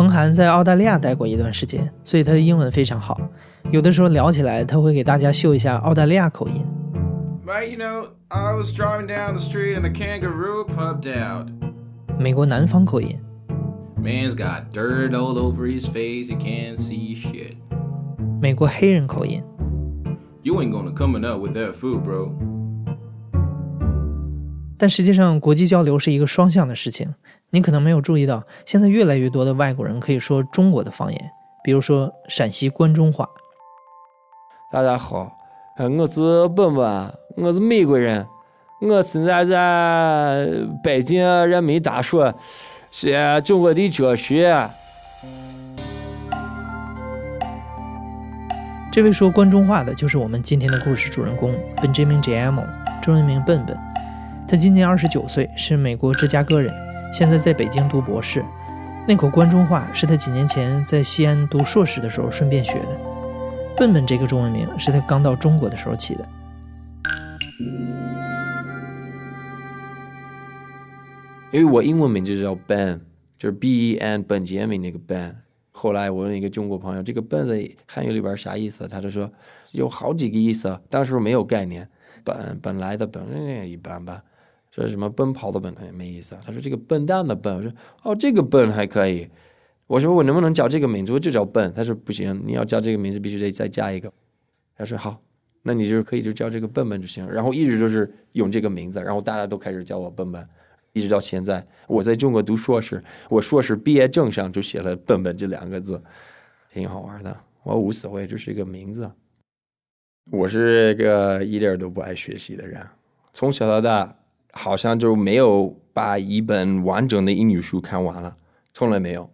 彭涵在澳大利亚待过一段时间，所以他的英文非常好。有的时候聊起来，他会给大家秀一下澳大利亚口音。美国南方口音。美国黑人口音。但实际上，国际交流是一个双向的事情。你可能没有注意到，现在越来越多的外国人可以说中国的方言，比如说陕西关中话。大家好，我是本本，我是美国人，我现在在北京人民大学学中国的哲学。这位说关中话的，就是我们今天的故事主人公 Benjamin j a m o 中文名笨笨。他今年二十九岁，是美国芝加哥人，现在在北京读博士。那口关中话是他几年前在西安读硕士的时候顺便学的。笨笨这个中文名是他刚到中国的时候起的。因为我英文名就叫 Ben，就是 B E N 本杰明那个 Ben。后来我问一个中国朋友，这个“笨”在汉语里边啥意思？他就说有好几个意思，当时没有概念。本本来的本一般般。说什么奔跑的奔没意思啊？他说这个笨蛋的笨，我说哦这个笨还可以。我说我能不能叫这个名字？我就叫笨。他说不行，你要叫这个名字必须得再加一个。他说好，那你就可以就叫这个笨笨就行。然后一直都是用这个名字，然后大家都开始叫我笨笨，一直到现在。我在中国读硕士，我硕士毕业证上就写了笨笨这两个字，挺好玩的。我无所谓，就是一个名字。我是一个一点都不爱学习的人，从小到大。好像就没有把一本完整的英语书看完了，从来没有，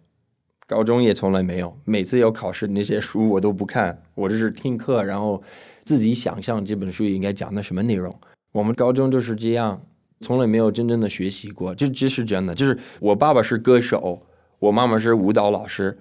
高中也从来没有。每次有考试那些书我都不看，我就是听课，然后自己想象这本书应该讲的什么内容。我们高中就是这样，从来没有真正的学习过，这这是真的。就是我爸爸是歌手，我妈妈是舞蹈老师，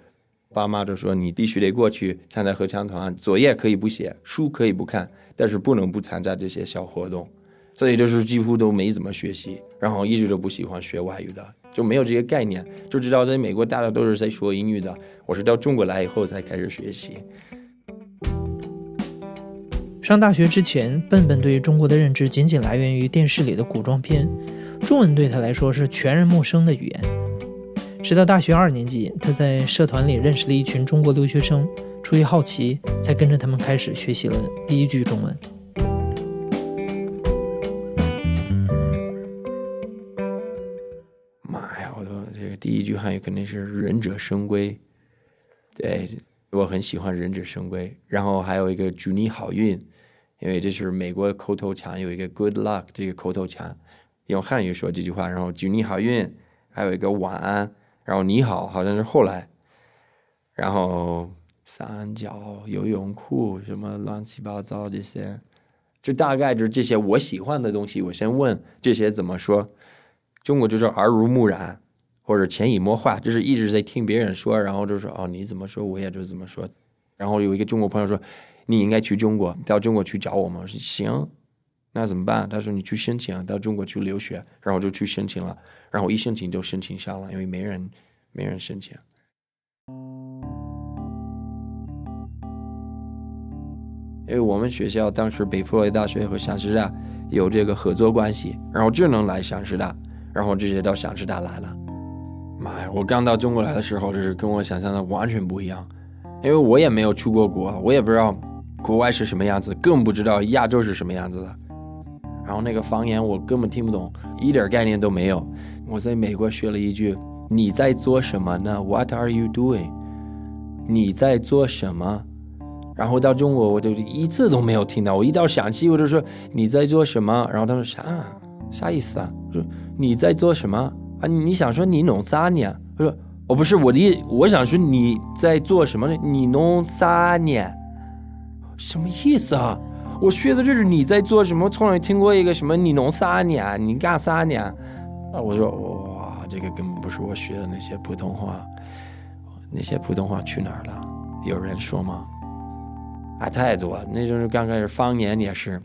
爸妈就说你必须得过去参加合唱团，作业可以不写，书可以不看，但是不能不参加这些小活动。所以就是几乎都没怎么学习，然后一直都不喜欢学外语的，就没有这些概念，就知道在美国大家都是在说英语的。我是到中国来以后才开始学习。上大学之前，笨笨对于中国的认知仅仅来源于电视里的古装片，中文对他来说是全然陌生的语言。直到大学二年级，他在社团里认识了一群中国留学生，出于好奇，才跟着他们开始学习了第一句中文。第一句汉语肯定是“忍者神龟”，对我很喜欢“忍者神龟”。然后还有一个“祝你好运”，因为这是美国口头禅，有一个 “good luck” 这个口头禅，用汉语说这句话。然后“祝你好运”，还有一个“晚安”，然后“你好”好像是后来。然后三角游泳裤什么乱七八糟这些，就大概就是这些我喜欢的东西。我先问这些怎么说，中国就是耳濡目染。或者潜移默化，就是一直在听别人说，然后就说哦，你怎么说，我也就怎么说。然后有一个中国朋友说，你应该去中国，到中国去找我们。我说行，那怎么办？他说你去申请到中国去留学，然后就去申请了。然后一申请就申请上了，因为没人没人申请。因为我们学校当时北佛罗里大学和陕师大有这个合作关系，然后只能来陕师大，然后直接到陕师大来了。妈呀！我刚到中国来的时候，就是跟我想象的完全不一样，因为我也没有出过国，我也不知道国外是什么样子，更不知道亚洲是什么样子的。然后那个方言我根本听不懂，一点概念都没有。我在美国学了一句：“你在做什么呢？”What are you doing？你在做什么？然后到中国我就一次都没有听到。我一到陕西我就说：“你在做什么？”然后他说：“啥？啥意思啊？”说：“你在做什么？”啊，你想说你弄啥呢？他说：“哦，不是我的，我想说你在做什么呢？你弄啥呢？什么意思啊？我学的就是你在做什么，从来听过一个什么你弄啥呢？你干啥呢？啊，我说哇，这个根本不是我学的那些普通话，那些普通话去哪儿了？有人说吗？啊，太多，那就是刚开始方言也是，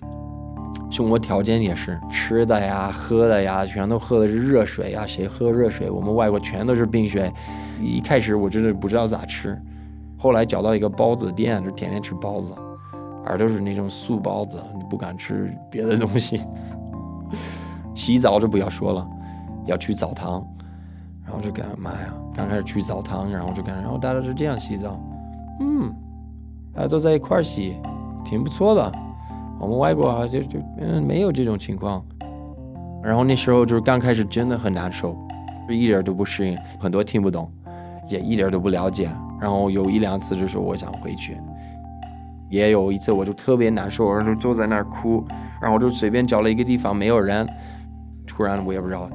生活条件也是吃的呀、喝的呀，全都喝的是热水呀。谁喝热水？我们外国全都是冰水。一开始我真的不知道咋吃，后来找到一个包子店，就天天吃包子，而都是那种素包子，你不敢吃别的东西。洗澡就不要说了，要去澡堂，然后就干嘛呀？刚开始去澡堂，然后就干，然后大家是这样洗澡，嗯，大家都在一块儿洗，挺不错的。我们外国就就嗯没有这种情况，然后那时候就是刚开始真的很难受，就一点都不适应，很多听不懂，也一点都不了解。然后有一两次就是我想回去，也有一次我就特别难受，然后就坐在那儿哭，然后我就随便找了一个地方没有人，突然我也不知道，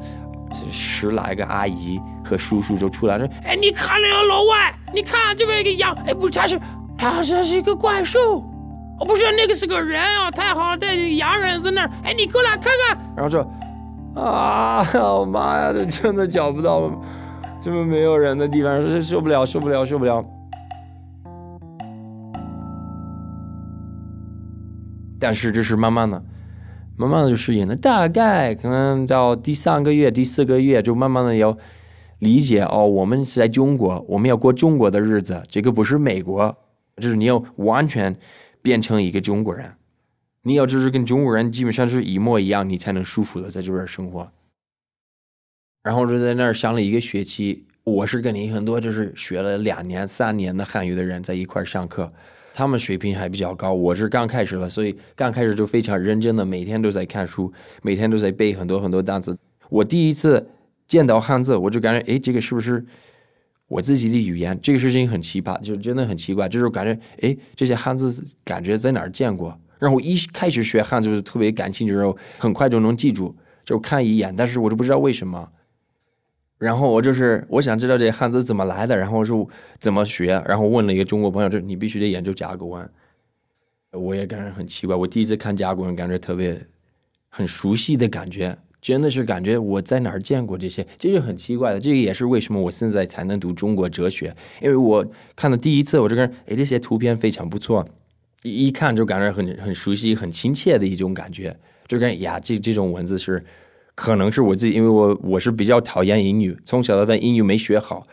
十来个阿姨和叔叔就出来说：“哎，你看那个老外，你看这边一个羊，哎不，它是它好像是一个怪兽。”我不是那个是个人啊，太好了，在洋人在那儿。哎，你过来看看。然后说，啊，我妈呀，这真的找不到这么没有人的地方，受受不了，受不了，受不了。但是这是慢慢的，慢慢的就适应了。大概可能到第三个月、第四个月，就慢慢的要理解哦，我们是在中国，我们要过中国的日子，这个不是美国，就是你要完全。变成一个中国人，你要就是跟中国人基本上是一模一样，你才能舒服的在这边生活。然后就在那儿上了一个学期，我是跟你很多就是学了两年、三年的汉语的人在一块上课，他们水平还比较高，我是刚开始了，所以刚开始就非常认真的，每天都在看书，每天都在背很多很多单词。我第一次见到汉字，我就感觉，哎，这个是不是？我自己的语言，这个事情很奇葩，就真的很奇怪，就是感觉，哎，这些汉字感觉在哪儿见过？然后一开始学汉字就特别感兴趣，然后很快就能记住，就看一眼，但是我就不知道为什么。然后我就是我想知道这汉字怎么来的，然后就怎么学，然后问了一个中国朋友，就你必须得研究甲骨文。我也感觉很奇怪，我第一次看甲骨文，感觉特别很熟悉的感觉。真的是感觉我在哪儿见过这些，这是很奇怪的。这个也是为什么我现在才能读中国哲学，因为我看的第一次，我这个哎，这些图片非常不错，一一看就感觉很很熟悉、很亲切的一种感觉。就跟呀，这这种文字是可能是我自己，因为我我是比较讨厌英语，从小到大英语没学好，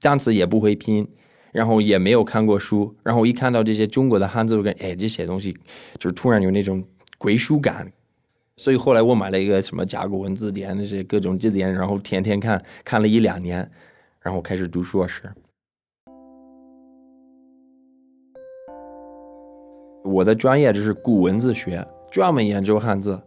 单词也不会拼，然后也没有看过书，然后一看到这些中国的汉字，我感觉哎，这些东西就是突然有那种归属感。所以后来我买了一个什么甲骨文字典，那些各种字典，然后天天看，看了一两年，然后开始读硕士。我的专业就是古文字学，专门研究汉字。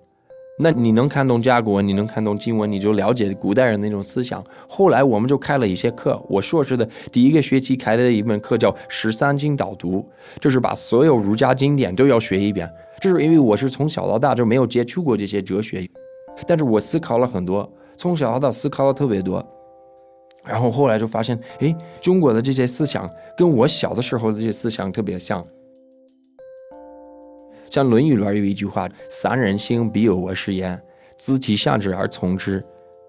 那你能看懂甲骨文，你能看懂经文，你就了解古代人那种思想。后来我们就开了一些课，我硕士的第一个学期开的一门课叫《十三经导读》，就是把所有儒家经典都要学一遍。这是因为我是从小到大就没有接触过这些哲学，但是我思考了很多，从小到大思考了特别多，然后后来就发现，哎，中国的这些思想跟我小的时候的这些思想特别像。像《论语》里边有一句话：“三人行，必有我师焉。知其善之而从之，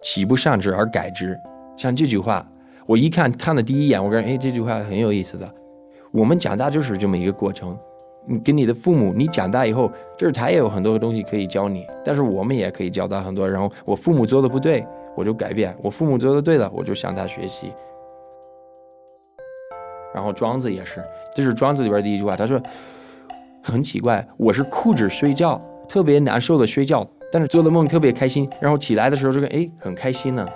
其不善之而改之。”像这句话，我一看看的第一眼，我感觉，哎，这句话很有意思的。我们长大就是这么一个过程。你跟你的父母，你长大以后，就是他也有很多东西可以教你，但是我们也可以教他很多。然后我父母做的不对，我就改变；我父母做的对了，我就向他学习。然后庄子也是，这是庄子里边第一句话，他说很奇怪，我是哭着睡觉，特别难受的睡觉，但是做的梦特别开心，然后起来的时候这个哎很开心呢。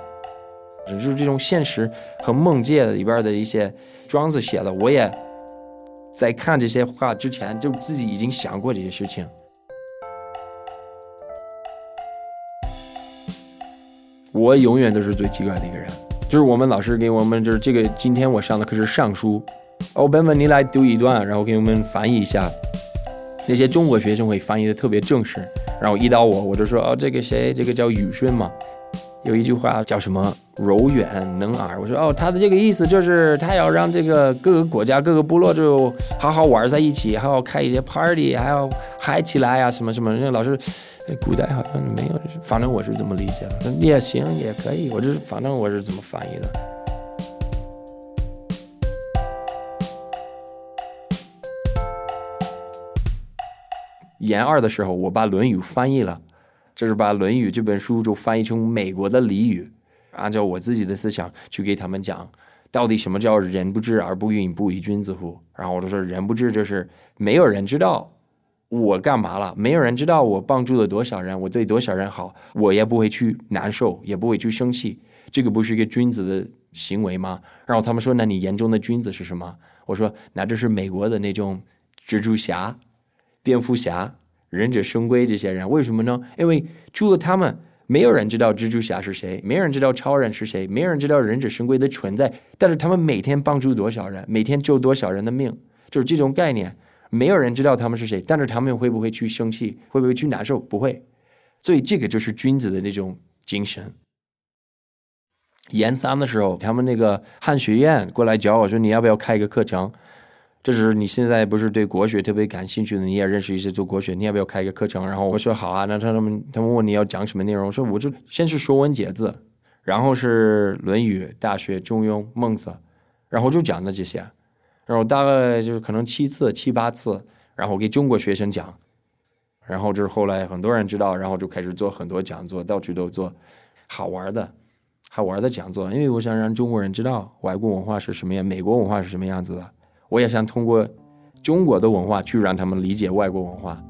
就是这种现实和梦界里边的一些庄子写的，我也。在看这些话之前，就自己已经想过这些事情。我永远都是最奇怪的一个人，就是我们老师给我们就是这个，今天我上的课是尚书，哦，本本你来读一段，然后给我们翻译一下。那些中国学生会翻译的特别正式，然后一到我，我就说哦，这个谁，这个叫宇顺嘛。有一句话叫什么“柔远能耳”，我说哦，他的这个意思就是他要让这个各个国家、各个部落就好好玩在一起，还要开一些 party，还要嗨起来呀，什么什么。那老师，古代好像没有，反正我是这么理解的。也行，也可以，我就是反正我是怎么翻译的。研二的时候，我把《论语》翻译了，就是把《论语》这本书就翻译成美国的俚语，按照我自己的思想去给他们讲，到底什么叫“人不知而不愠，不亦君子乎”。然后我就说：“人不知就是没有人知道我干嘛了，没有人知道我帮助了多少人，我对多少人好，我也不会去难受，也不会去生气。这个不是一个君子的行为吗？”然后他们说：“那你眼中的君子是什么？”我说：“那就是美国的那种蜘蛛侠。”蝙蝠侠、忍者神龟这些人，为什么呢？因为除了他们，没有人知道蜘蛛侠是谁，没有人知道超人是谁，没有人知道忍者神龟的存在。但是他们每天帮助多少人，每天救多少人的命，就是这种概念。没有人知道他们是谁，但是他们会不会去生气，会不会去难受？不会。所以这个就是君子的那种精神。研三的时候，他们那个汉学院过来找我说：“你要不要开一个课程？”这是你现在不是对国学特别感兴趣的，你也认识一些做国学，你要不要开一个课程？然后我说好啊。那他们他们问你要讲什么内容，我说我就先是说文解字，然后是《论语》《大学》《中庸》《孟子》，然后就讲的这些，然后大概就是可能七次七八次，然后给中国学生讲，然后就是后来很多人知道，然后就开始做很多讲座，到处都做好玩的好玩的讲座，因为我想让中国人知道外国文化是什么样，美国文化是什么样子的。我也想通过中国的文化去让他们理解外国文化。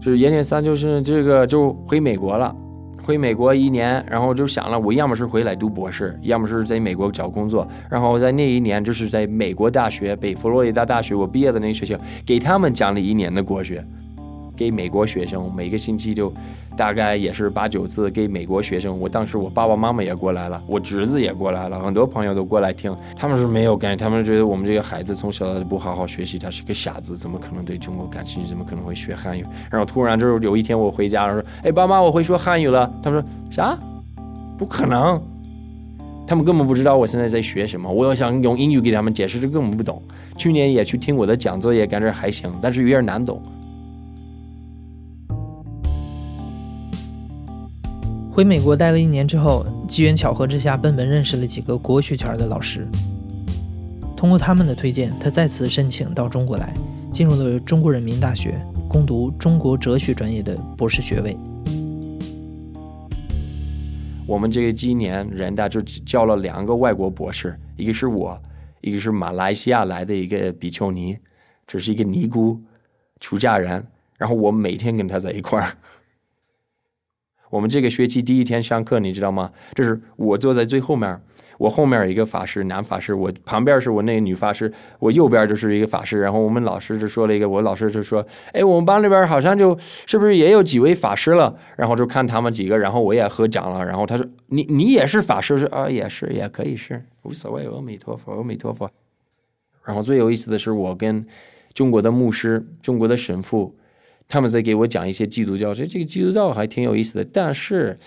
就是研点三，就是这个就回美国了，回美国一年，然后就想了，我要么是回来读博士，要么是在美国找工作。然后在那一年，就是在美国大学，北佛罗里达大学，我毕业的那个学校，给他们讲了一年的国学，给美国学生，每个星期就。大概也是八九次给美国学生，我当时我爸爸妈妈也过来了，我侄子也过来了，很多朋友都过来听。他们是没有感，他们觉得我们这个孩子从小不好好学习，他是个傻子，怎么可能对中国感兴趣？怎么可能会学汉语？然后突然就是有一天我回家了，说：“哎，爸妈，我会说汉语了。”他们说：“啥？不可能！”他们根本不知道我现在在学什么。我要想用英语给他们解释，这根本不懂。去年也去听我的讲座，也感觉还行，但是有点难懂。回美国待了一年之后，机缘巧合之下，笨笨认识了几个国学圈的老师。通过他们的推荐，他再次申请到中国来，进入了中国人民大学攻读中国哲学专业的博士学位。我们这个今年人大就叫了两个外国博士，一个是我，一个是马来西亚来的一个比丘尼，这是一个尼姑，出家人。然后我每天跟他在一块儿。我们这个学期第一天上课，你知道吗？就是我坐在最后面，我后面一个法师，男法师，我旁边是我那个女法师，我右边就是一个法师。然后我们老师就说了一个，我老师就说：“哎，我们班里边好像就是不是也有几位法师了？”然后就看他们几个，然后我也合掌了。然后他说：“你你也是法师？”说：“啊，也是，也可以是，无所谓。”阿弥陀佛，阿弥陀佛。然后最有意思的是，我跟中国的牧师、中国的神父。他们在给我讲一些基督教，所以这个基督教还挺有意思的。但是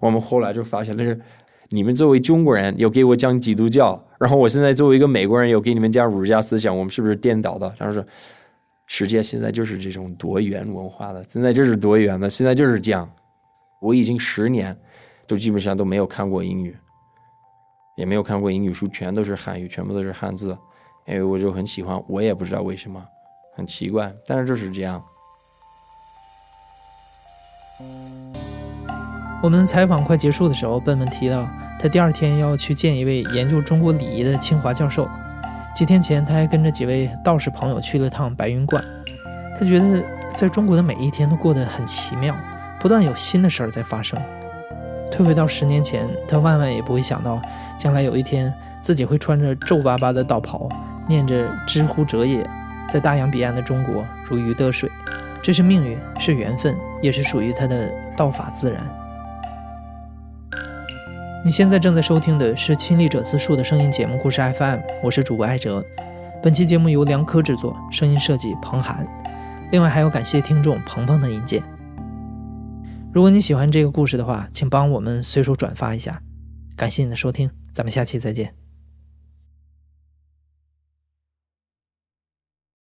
我们后来就发现，那是你们作为中国人又给我讲基督教，然后我现在作为一个美国人又给你们讲儒家思想，我们是不是颠倒的？然后说，世界现在就是这种多元文化的，现在就是多元的，现在就是这样。我已经十年都基本上都没有看过英语，也没有看过英语书，全都是汉语，全部都是汉字，因为我就很喜欢，我也不知道为什么，很奇怪，但是就是这样。我们采访快结束的时候，笨笨提到他第二天要去见一位研究中国礼仪的清华教授。几天前，他还跟着几位道士朋友去了趟白云观。他觉得在中国的每一天都过得很奇妙，不断有新的事儿在发生。退回到十年前，他万万也不会想到，将来有一天自己会穿着皱巴巴的道袍，念着“知乎者也”，在大洋彼岸的中国如鱼得水。这是命运，是缘分，也是属于他的道法自然。你现在正在收听的是亲历者自述的声音节目《故事 FM》，我是主播艾哲。本期节目由梁科制作，声音设计彭涵。另外还要感谢听众鹏鹏的引荐。如果你喜欢这个故事的话，请帮我们随手转发一下。感谢你的收听，咱们下期再见。